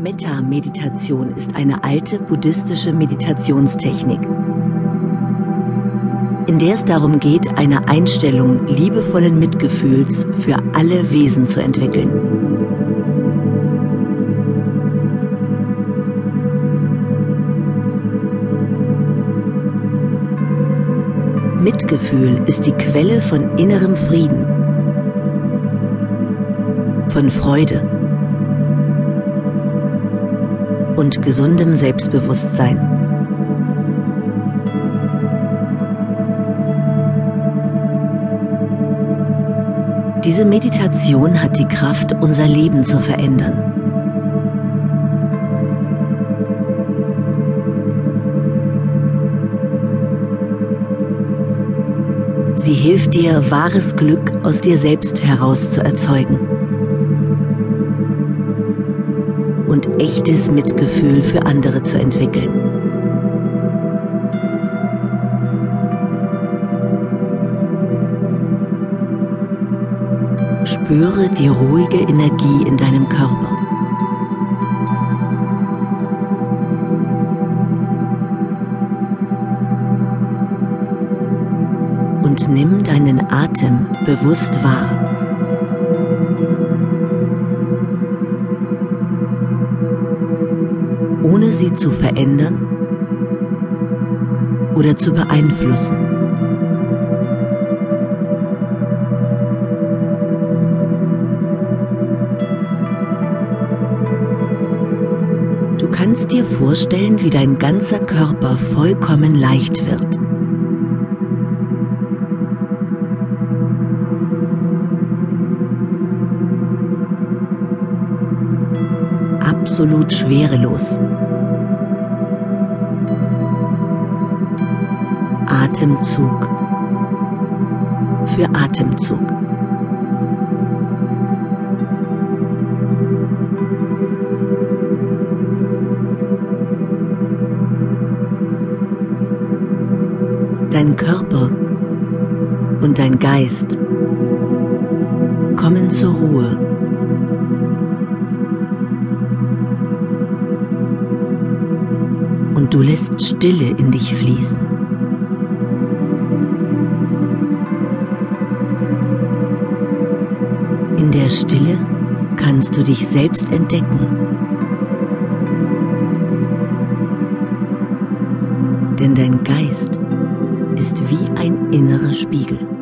Metta-Meditation ist eine alte buddhistische Meditationstechnik, in der es darum geht, eine Einstellung liebevollen Mitgefühls für alle Wesen zu entwickeln. Mitgefühl ist die Quelle von innerem Frieden, von Freude und gesundem Selbstbewusstsein. Diese Meditation hat die Kraft, unser Leben zu verändern. Sie hilft dir, wahres Glück aus dir selbst heraus zu erzeugen. Und echtes Mitgefühl für andere zu entwickeln. Spüre die ruhige Energie in deinem Körper. Und nimm deinen Atem bewusst wahr. Ohne sie zu verändern oder zu beeinflussen. Du kannst dir vorstellen, wie dein ganzer Körper vollkommen leicht wird. absolut schwerelos. Atemzug für Atemzug. Dein Körper und dein Geist kommen zur Ruhe. Und du lässt Stille in dich fließen. In der Stille kannst du dich selbst entdecken. Denn dein Geist ist wie ein innerer Spiegel.